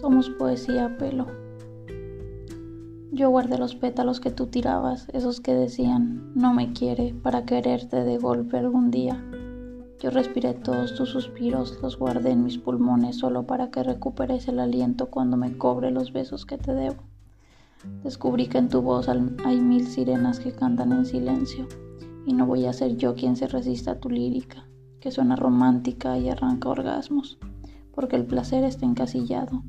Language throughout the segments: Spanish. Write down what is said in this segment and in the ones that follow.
Somos poesía pelo. Yo guardé los pétalos que tú tirabas, esos que decían, no me quiere, para quererte de golpe algún día. Yo respiré todos tus suspiros, los guardé en mis pulmones solo para que recuperes el aliento cuando me cobre los besos que te debo. Descubrí que en tu voz hay mil sirenas que cantan en silencio, y no voy a ser yo quien se resista a tu lírica, que suena romántica y arranca orgasmos, porque el placer está encasillado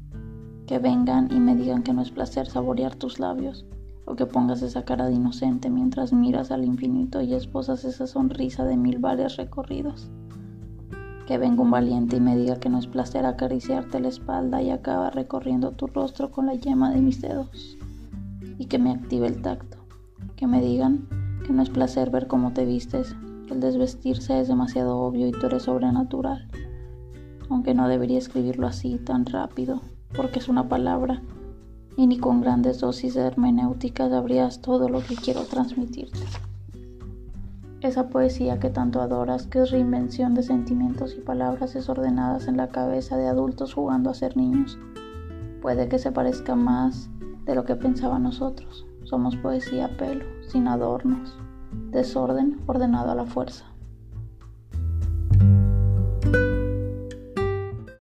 que vengan y me digan que no es placer saborear tus labios, o que pongas esa cara de inocente mientras miras al infinito y esposas esa sonrisa de mil vales recorridos. Que venga un valiente y me diga que no es placer acariciarte la espalda y acaba recorriendo tu rostro con la yema de mis dedos, y que me active el tacto. Que me digan que no es placer ver cómo te vistes, que el desvestirse es demasiado obvio y tú eres sobrenatural, aunque no debería escribirlo así tan rápido porque es una palabra, y ni con grandes dosis de hermenéutica sabrías todo lo que quiero transmitirte. Esa poesía que tanto adoras, que es reinvención de sentimientos y palabras desordenadas en la cabeza de adultos jugando a ser niños, puede que se parezca más de lo que pensaba nosotros. Somos poesía pelo, sin adornos, desorden ordenado a la fuerza.